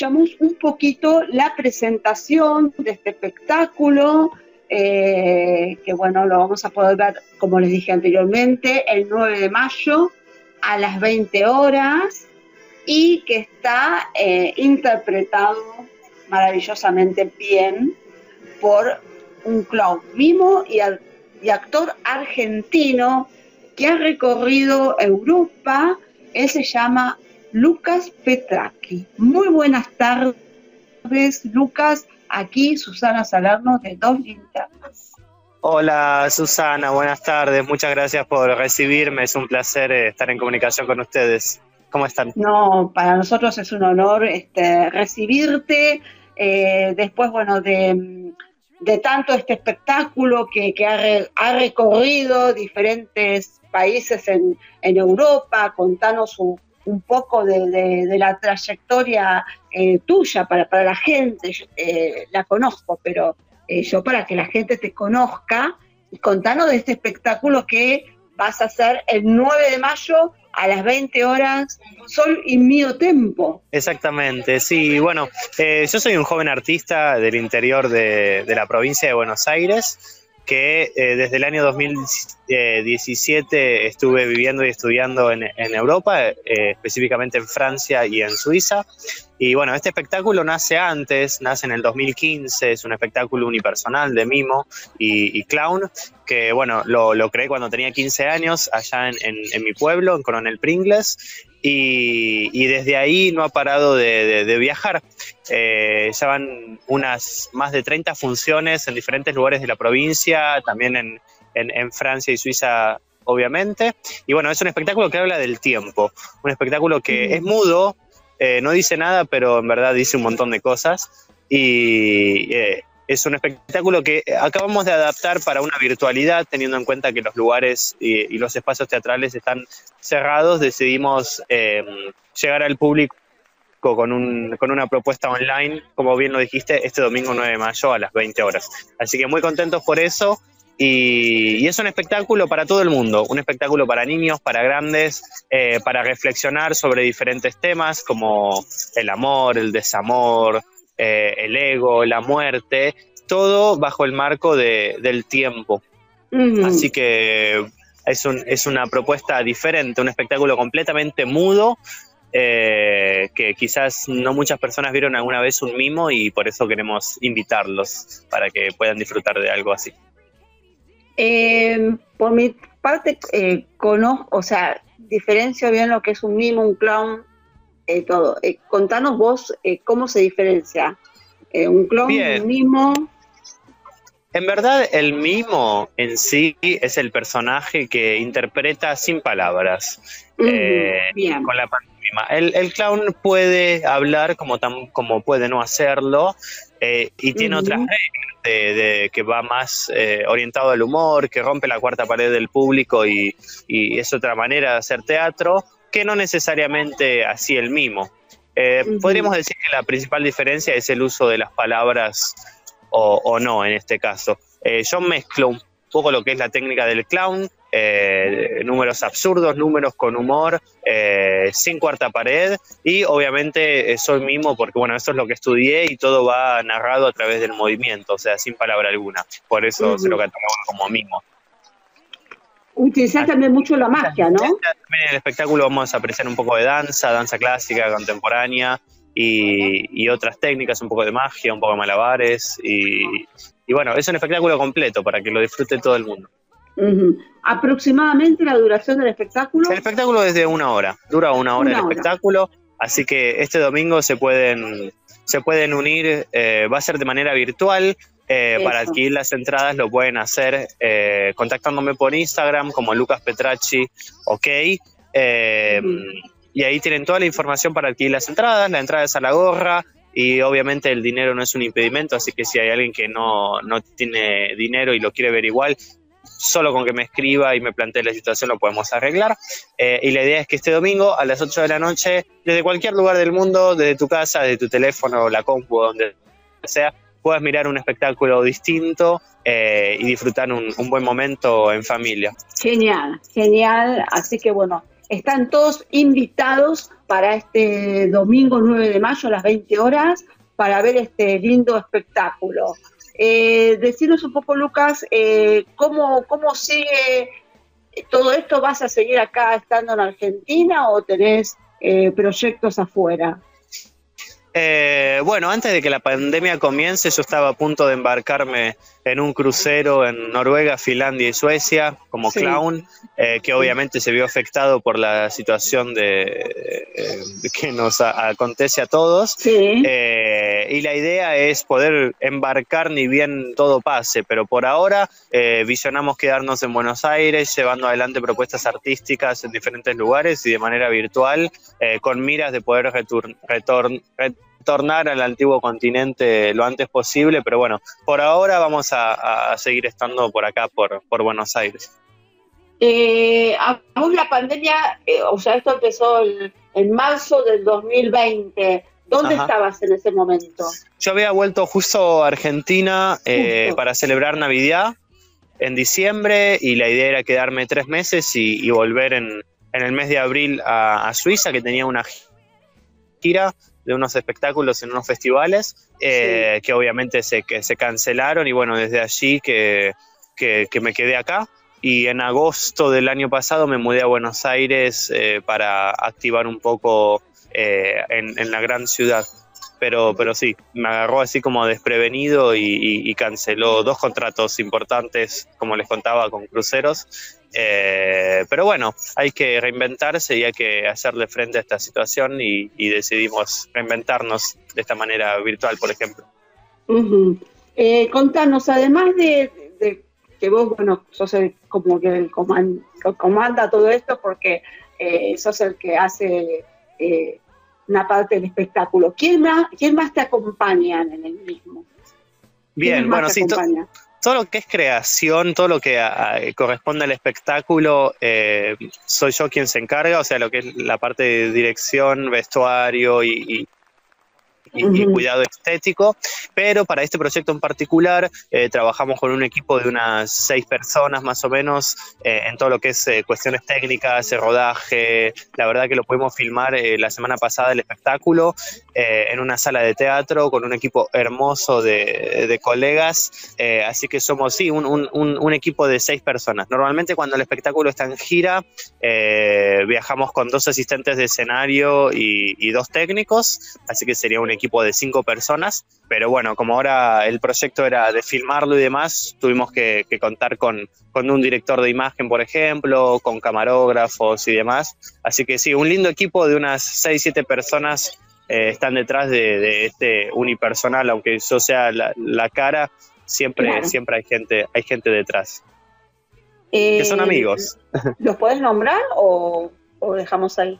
escuchamos un poquito la presentación de este espectáculo, eh, que bueno, lo vamos a poder ver, como les dije anteriormente, el 9 de mayo a las 20 horas y que está eh, interpretado maravillosamente bien por un clown mimo y, y actor argentino que ha recorrido Europa. Él se llama Lucas Petraki. Muy buenas tardes, Lucas. Aquí Susana Salerno de Dos Linternas. Hola Susana, buenas tardes. Muchas gracias por recibirme. Es un placer eh, estar en comunicación con ustedes. ¿Cómo están? No, para nosotros es un honor este, recibirte. Eh, después, bueno, de, tanto este espectáculo que, ha, recorrido diferentes países en, Europa, contanos un, poco de, la trayectoria eh, tuya para, para la gente. la conozco, pero eh, yo para que la gente te conozca y contanos de este espectáculo que vas a hacer el 9 de mayo a las 20 horas, Sol y Mío Tempo. Exactamente, sí, bueno, eh, yo soy un joven artista del interior de, la provincia de Buenos Aires que eh, desde el año 2017 estuve viviendo y estudiando en, Europa, específicamente en Francia y en Suiza. Y bueno, este espectáculo nace antes, nace en el 2015, es un espectáculo unipersonal de mimo y, clown, que bueno, lo, lo, creé cuando tenía 15 años allá en, mi pueblo, en Coronel Pringles, y, desde ahí no ha parado de, viajar. Eh, ya van unas más de 30 funciones en diferentes lugares de la provincia, también en, en Francia y Suiza obviamente. Y bueno, es un espectáculo que habla del tiempo, un espectáculo que mm. es mudo, eh, no dice nada, pero en verdad dice un montón de cosas. Y eh, es un espectáculo que acabamos de adaptar para una virtualidad, teniendo en cuenta que los lugares y, los espacios teatrales están cerrados. Decidimos eh, llegar al público con, un, con una propuesta online, como bien lo dijiste, este domingo 9 de mayo a las 20 horas. Así que muy contentos por eso y, es un espectáculo para todo el mundo, un espectáculo para niños, para grandes, eh, para reflexionar sobre diferentes temas como el amor, el desamor, eh, el ego, la muerte, todo bajo el marco del tiempo. Así que es, un, es una propuesta diferente, un espectáculo completamente mudo, eh, que quizás no muchas personas vieron alguna vez un mimo y por eso queremos invitarlos para que puedan disfrutar de algo así. Eh, por mi parte, eh, conozco, o sea, diferencio bien lo que es un mimo, un clown, eh, todo. Eh, contanos vos cómo se diferencia un clown, un mimo. En verdad, el mimo en sí es el personaje que interpreta sin palabras. con la pantomima. El, clown puede hablar como, como puede no hacerlo y tiene otras reglas de, que va más eh, orientado al humor, que rompe la cuarta pared del público y, es otra manera de hacer teatro, que no necesariamente así el mimo. Eh, podríamos decir que la principal diferencia es el uso de las palabras o, no en este caso. Eh, yo mezclo un poco lo que es la técnica del clown eh, números absurdos, números con humor, eh, sin cuarta pared y obviamente soy mimo porque bueno, eso es lo que estudié y todo va narrado a través del movimiento, o sea, sin palabra alguna. Por eso se lo catalogamos como mimo. Utilizar también mucho la magia, ¿no? También en el espectáculo vamos a apreciar un poco de danza, danza clásica, contemporánea y, otras técnicas, un poco de magia, un poco de malabares y, y bueno, es un espectáculo completo para que lo disfrute todo el mundo. Aproximadamente la duración del espectáculo. El espectáculo es de una hora, dura una hora el espectáculo, así que este domingo se pueden, se pueden unir, eh, va a ser de manera virtual. Eh, para adquirir las entradas lo pueden hacer eh, contactándome por Instagram como Lucas Petracci, ok. Y ahí tienen toda la información para adquirir las entradas. La entrada es a la gorra, y obviamente el dinero no es un impedimento, así que si hay alguien que no, no, tiene dinero y lo quiere ver igual, solo con que me escriba y me plantee la situación lo podemos arreglar. Eh, y la idea es que este domingo a las 8 de la noche, desde cualquier lugar del mundo, desde tu casa, desde tu teléfono, la compu, donde sea, puedas mirar un espectáculo distinto eh, y disfrutar un, buen momento en familia. Genial, genial. Así que bueno, están todos invitados para este domingo 9 de mayo a las 20 horas para ver este lindo espectáculo. Eh, decinos un poco, Lucas, eh, ¿cómo, ¿cómo sigue todo esto? ¿Vas a seguir acá estando en Argentina o tenés eh, proyectos afuera? Eh, bueno, antes de que la pandemia comience, yo estaba a punto de embarcarme en un crucero en Noruega, Finlandia y Suecia como clown, eh, que obviamente se vio afectado por la situación de, eh, que nos acontece a todos. Y la idea es poder embarcar ni bien todo pase, pero por ahora visionamos quedarnos en Buenos Aires, llevando adelante propuestas artísticas en diferentes lugares y de manera virtual, con miras de poder retornar tornar al antiguo continente lo antes posible, pero bueno, por ahora vamos a, seguir estando por acá, por, por Buenos Aires. Eh, aún la pandemia, eh, o sea, esto empezó en marzo del 2020. ¿Dónde estabas en ese momento? Yo había vuelto justo a Argentina eh, para celebrar Navidad en diciembre y la idea era quedarme tres meses y, volver en, en, el mes de abril a, a Suiza, que tenía una gira de unos espectáculos en unos festivales eh, que obviamente se, que se cancelaron y bueno, desde allí que, me quedé acá. Y en agosto del año pasado me mudé a Buenos Aires eh, para activar un poco eh, en, la gran ciudad. Pero, pero sí, me agarró así como desprevenido y canceló dos contratos importantes, como les contaba, con cruceros eh, pero bueno, hay que reinventarse y hay que hacerle frente a esta situación y, decidimos reinventarnos de esta manera virtual, por ejemplo. Eh, contanos, además de, que vos, bueno, sos el, como que el comanda todo esto porque eh, sos el que hace una parte del espectáculo. ¿Quién más, quién más te acompaña en el mismo? Bien, bueno, sí, todo lo que es creación, todo lo que corresponde al espectáculo, eh, soy yo quien se encarga, o sea, lo que es la parte de dirección, vestuario y, y, cuidado estético, pero para este proyecto en particular eh, trabajamos con un equipo de unas seis personas más o menos eh, en todo lo que es eh, cuestiones técnicas, rodaje, la verdad que lo pudimos filmar la semana pasada el espectáculo en una sala de teatro con un equipo hermoso de, de colegas, así que somos sí, un, un, un, equipo de seis personas. Normalmente cuando el espectáculo está en gira, viajamos con dos asistentes de escenario y, y dos técnicos, así que sería un equipo equipo de cinco personas, pero bueno, como ahora el proyecto era de filmarlo y demás, tuvimos que, contar con, con, un director de imagen, por ejemplo, con camarógrafos y demás. Así que sí, un lindo equipo de unas seis, siete personas eh, están detrás de, este unipersonal, aunque yo sea la, cara, siempre, siempre hay gente, hay gente detrás. que son eh, amigos. ¿Los puedes nombrar o, o dejamos ahí?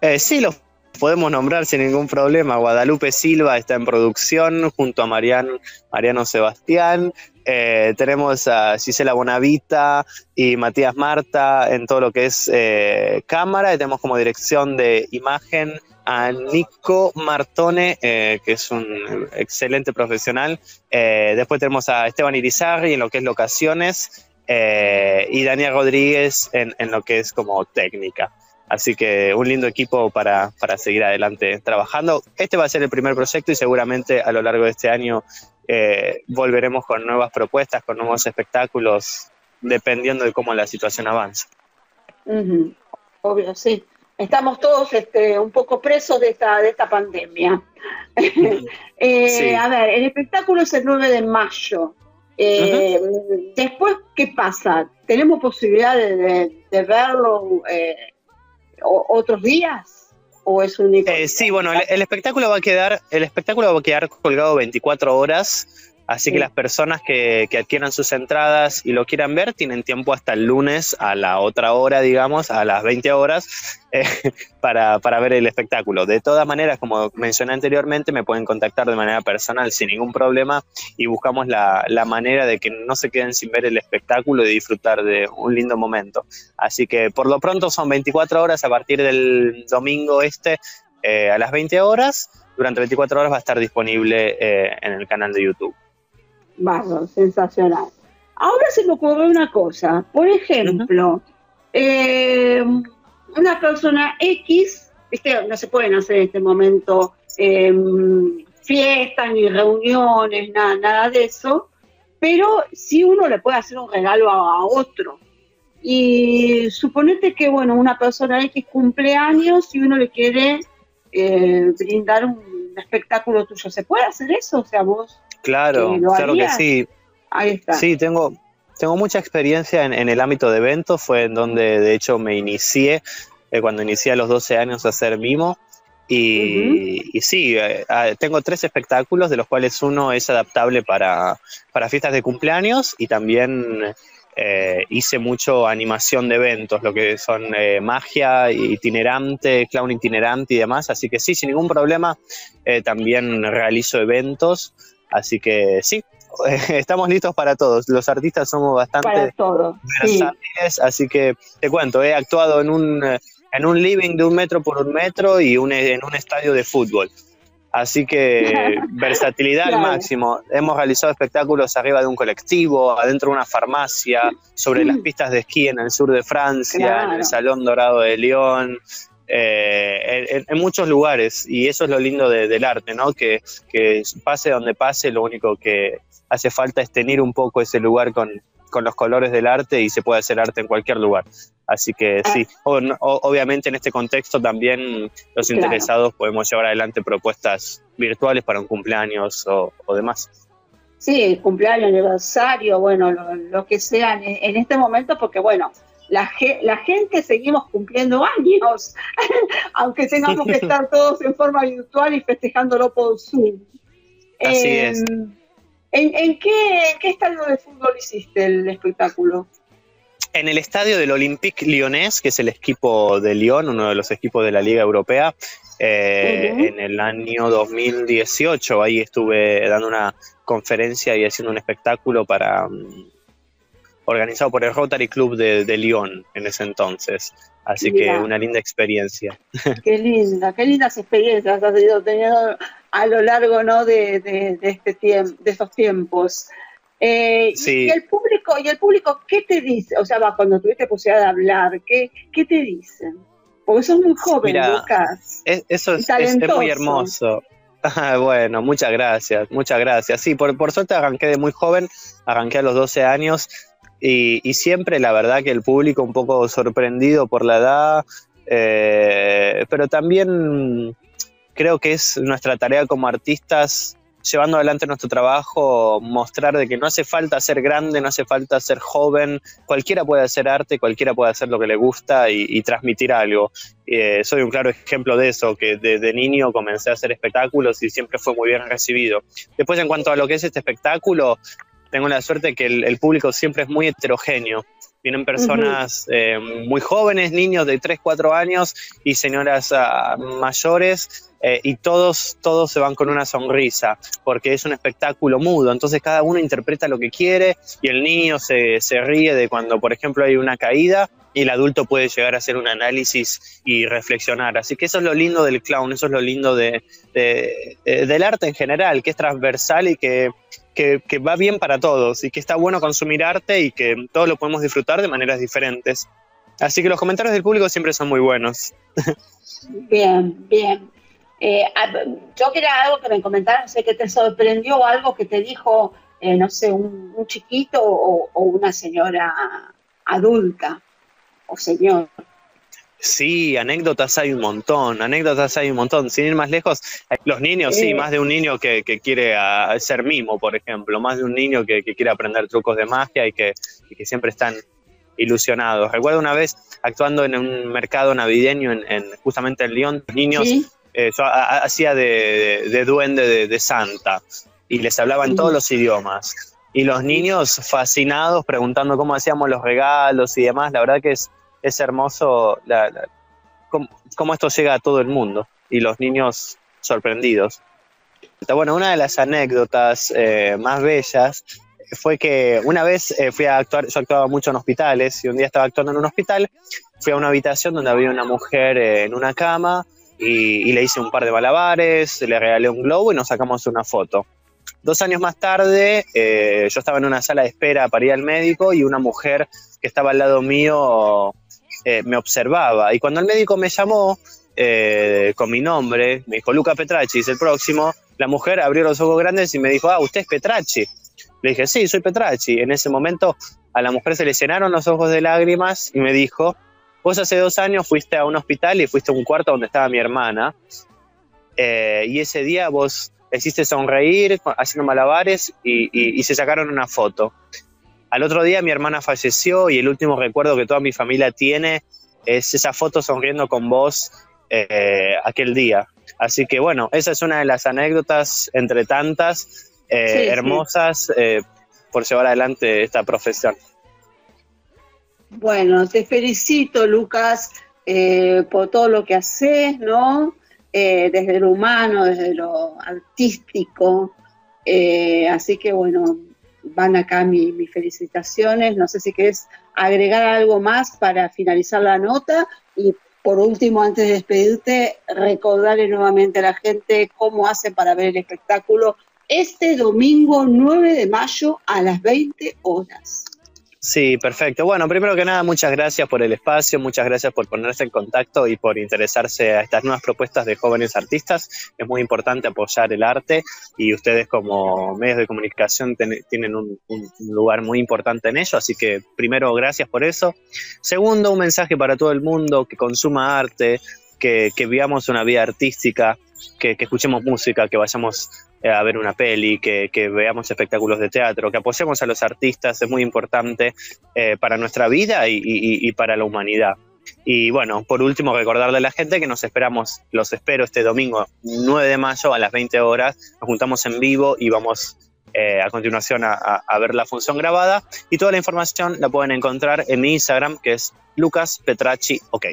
Eh, sí, los podemos nombrar sin ningún problema. Guadalupe Silva está en producción junto a Mariano Sebastián. Eh, tenemos a Gisela Bonavita y Matías Marta en todo lo que es eh, cámara. Y tenemos como dirección de imagen a Nico Martone, eh, que es un excelente profesional. después tenemos a Esteban Irizarri en lo que es locaciones. y Daniel Rodríguez en, en lo que es como técnica. Así que un lindo equipo para, seguir adelante trabajando. Este va a ser el primer proyecto y seguramente a lo largo de este año eh, volveremos con nuevas propuestas, con nuevos espectáculos, dependiendo de cómo la situación avanza. Obvio, sí. Estamos todos este, un poco presos de esta, de esta pandemia. Eh, a ver, el espectáculo es el 9 de mayo. Eh, después, ¿qué pasa? ¿Tenemos posibilidad de, verlo otros días? ¿O es único? Eh, sí, bueno, el, espectáculo va a quedar, el espectáculo va a quedar colgado 24 horas Así que las personas que, adquieran sus entradas y lo quieran ver tienen tiempo hasta el lunes a la otra hora, digamos, a las 20 horas, eh, para, ver el espectáculo. De todas maneras, como mencioné anteriormente, me pueden contactar de manera personal sin ningún problema y buscamos la, manera de que no se queden sin ver el espectáculo y disfrutar de un lindo momento. Así que por lo pronto son 24 horas a partir del domingo este eh, a las 20 horas. Durante 24 horas va a estar disponible eh, en el canal de YouTube. Barro, sensacional. Ahora se me ocurre una cosa. Por ejemplo, eh, una persona X, ¿viste? no se pueden hacer en este momento em, fiestas ni reuniones, nada, nada de eso, pero sí uno le puede hacer un regalo a, otro. Y suponete que, bueno, una persona X cumpleaños y uno le quiere eh, brindar un espectáculo tuyo. ¿Se puede hacer eso? O sea, vos. Claro, claro que sí. Ahí está. Sí, tengo, tengo mucha experiencia en, el ámbito de eventos, fue en donde de hecho me inicié, eh, cuando inicié a los 12 años a hacer mimo. Y, sí, eh, ah, tengo tres espectáculos, de los cuales uno es adaptable para, para fiestas de cumpleaños y también eh, hice mucho animación de eventos, lo que son magia itinerante, clown itinerante y demás. Así que sí, sin ningún problema, también realizo eventos. Así que sí, estamos listos para todos. Los artistas somos bastante versátiles, así que te cuento, he actuado en un, en un living de un metro por un metro y un, en un estadio de fútbol. Así que versatilidad al máximo. Hemos realizado espectáculos arriba de un colectivo, adentro de una farmacia, sobre las pistas de esquí en el sur de Francia, en el Salón Dorado de León, eh, en, muchos lugares. Y eso es lo lindo del arte, ¿no? Que, que, pase donde pase, lo único que, hace falta es tener un poco ese lugar con, los colores del arte y se puede hacer arte en cualquier lugar. Así que sí, obviamente en este contexto también los interesados podemos llevar adelante propuestas virtuales para un cumpleaños o, demás. Sí, cumpleaños, aniversario, bueno, lo, que sea en, este momento, porque bueno, la, la gente seguimos cumpliendo años, aunque tengamos que estar todos en forma virtual y festejándolo por Zoom. Así es. Em, ¿En, qué, estadio de fútbol hiciste el espectáculo? En el estadio del Olympique Lyonnais, que es el equipo de Lyon, uno de los equipos de la Liga Europea, eh, en el año 2018. Ahí estuve dando una conferencia y haciendo un espectáculo para mm, organizado por el Rotary Club de, de Lyon en ese entonces. Así que una linda experiencia. Qué linda, qué lindas experiencias has ido teniendo a lo largo ¿no? de, este tiempo, de estos tiempos. Eh, y el público, y el público, ¿qué te dice? O sea, va, cuando tuviste posibilidad de hablar, ¿qué, qué te dicen? Porque sos muy joven, Lucas. eso es, muy hermoso. bueno, muchas gracias, muchas gracias. Sí, por, por suerte arranqué de muy joven, arranqué a los 12 años y, siempre la verdad que el público un poco sorprendido por la edad, eh, pero también creo que es nuestra tarea como artistas, llevando adelante nuestro trabajo, mostrar de que no hace falta ser grande, no hace falta ser joven, cualquiera puede hacer arte, cualquiera puede hacer lo que le gusta y, transmitir algo. Eh, soy un claro ejemplo de eso, que desde niño comencé a hacer espectáculos y siempre fue muy bien recibido. Después, en cuanto a lo que es este espectáculo, tengo la suerte que el público siempre es muy heterogéneo. Vienen personas eh, muy jóvenes, niños de 3, 4 años y señoras ah, mayores eh, y todos, todos se van con una sonrisa porque es un espectáculo mudo. Entonces cada uno interpreta lo que quiere y el niño se, se ríe de cuando, por ejemplo, hay una caída el adulto puede llegar a hacer un análisis y reflexionar. Así que eso es lo lindo del clown, eso es lo lindo de, del arte en general, que es transversal y que, que, va bien para todos y que está bueno consumir arte y que todos lo podemos disfrutar de maneras diferentes. Así que los comentarios del público siempre son muy buenos. Bien, bien. Eh, yo quería algo que me comentaran, sé que te sorprendió algo que te dijo, eh, no sé, un, chiquito o, una señora adulta o señor. Sí, anécdotas hay un montón, anécdotas hay un montón. Sin ir más lejos, los niños, sí, más de un niño que, quiere ah, ser mimo, por ejemplo, más de un niño que, quiere aprender trucos de magia y que, siempre están ilusionados. Recuerdo una vez actuando en un mercado navideño en, justamente en Lyon, los niños eh, hacía de, duende de, Santa y les hablaba en todos los idiomas y los niños fascinados preguntando cómo hacíamos los regalos y demás. La verdad que es, es hermoso cómo, esto llega a todo el mundo y los niños sorprendidos. Bueno, una de las anécdotas eh, más bellas fue que una vez eh, fui a actuar, yo actuaba mucho en hospitales y un día estaba actuando en un hospital, fui a una habitación donde había una mujer eh, en una cama y, y, le hice un par de malabares, le regalé un globo y nos sacamos una foto. Dos años más tarde, yo estaba en una sala de espera para ir al médico y una mujer que estaba al lado mío eh, me observaba. Y cuando el médico me llamó eh, con mi nombre, me dijo Luca Petracci, es el próximo, la mujer abrió los ojos grandes y me dijo, ah, usted es Petracci. Le dije, sí, soy Petracci. En ese momento a la mujer se le llenaron los ojos de lágrimas y me dijo, vos hace dos años fuiste a un hospital y fuiste a un cuarto donde estaba mi hermana. Eh, y ese día vos hiciste sonreír haciendo malabares y, se sacaron una foto. Al otro día mi hermana falleció y el último recuerdo que toda mi familia tiene es esa foto sonriendo con vos eh, aquel día. Así que bueno, esa es una de las anécdotas entre tantas eh, hermosas eh, por llevar adelante esta profesión. Bueno, te felicito, Lucas, por todo lo que haces, ¿no? desde lo humano, desde lo artístico. así que bueno, van acá mis felicitaciones. No sé si querés agregar algo más para finalizar la nota y por último, antes de despedirte, recordarle nuevamente a la gente cómo hace para ver el espectáculo este domingo 9 de mayo a las 20 horas. Sí, perfecto. Bueno, primero que nada, muchas gracias por el espacio, muchas gracias por ponerse en contacto y por interesarse a estas nuevas propuestas de jóvenes artistas. Es muy importante apoyar el arte y ustedes como medios de comunicación tienen un, lugar muy importante en ello, así que primero, gracias por eso. Segundo, un mensaje para todo el mundo que consuma arte, que, que vivamos una vida artística, que, que escuchemos música, que vayamos a ver una peli, que, veamos espectáculos de teatro, que apoyemos a los artistas, es muy importante eh, para nuestra vida y, para la humanidad. Y bueno, por último, recordarle a la gente que nos esperamos, los espero este domingo 9 de mayo a las 20 horas, nos juntamos en vivo y vamos eh, a continuación a, ver la función grabada. Y toda la información la pueden encontrar en mi Instagram, que es Lucas Petracci OK.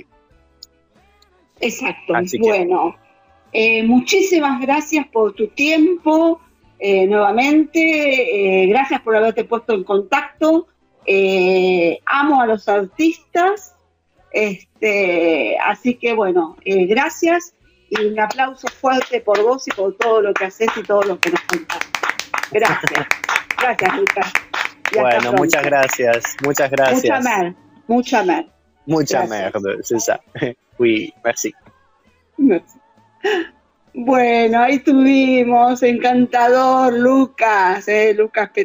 Exacto. bueno, eh, muchísimas gracias por tu tiempo eh, nuevamente. Eh, gracias por haberte puesto en contacto. amo a los artistas. Este, así que bueno, gracias y un aplauso fuerte por vos y por todo lo que haces y todo lo que nos contás. Gracias. Gracias, Lucas. bueno, muchas gracias. Muchas gracias. Mucha mer. Mucha mer. Mucha mer, c'est ça. Oui, merci. Merci. Bueno, ahí tuvimos, encantador, Lucas, eh, Lucas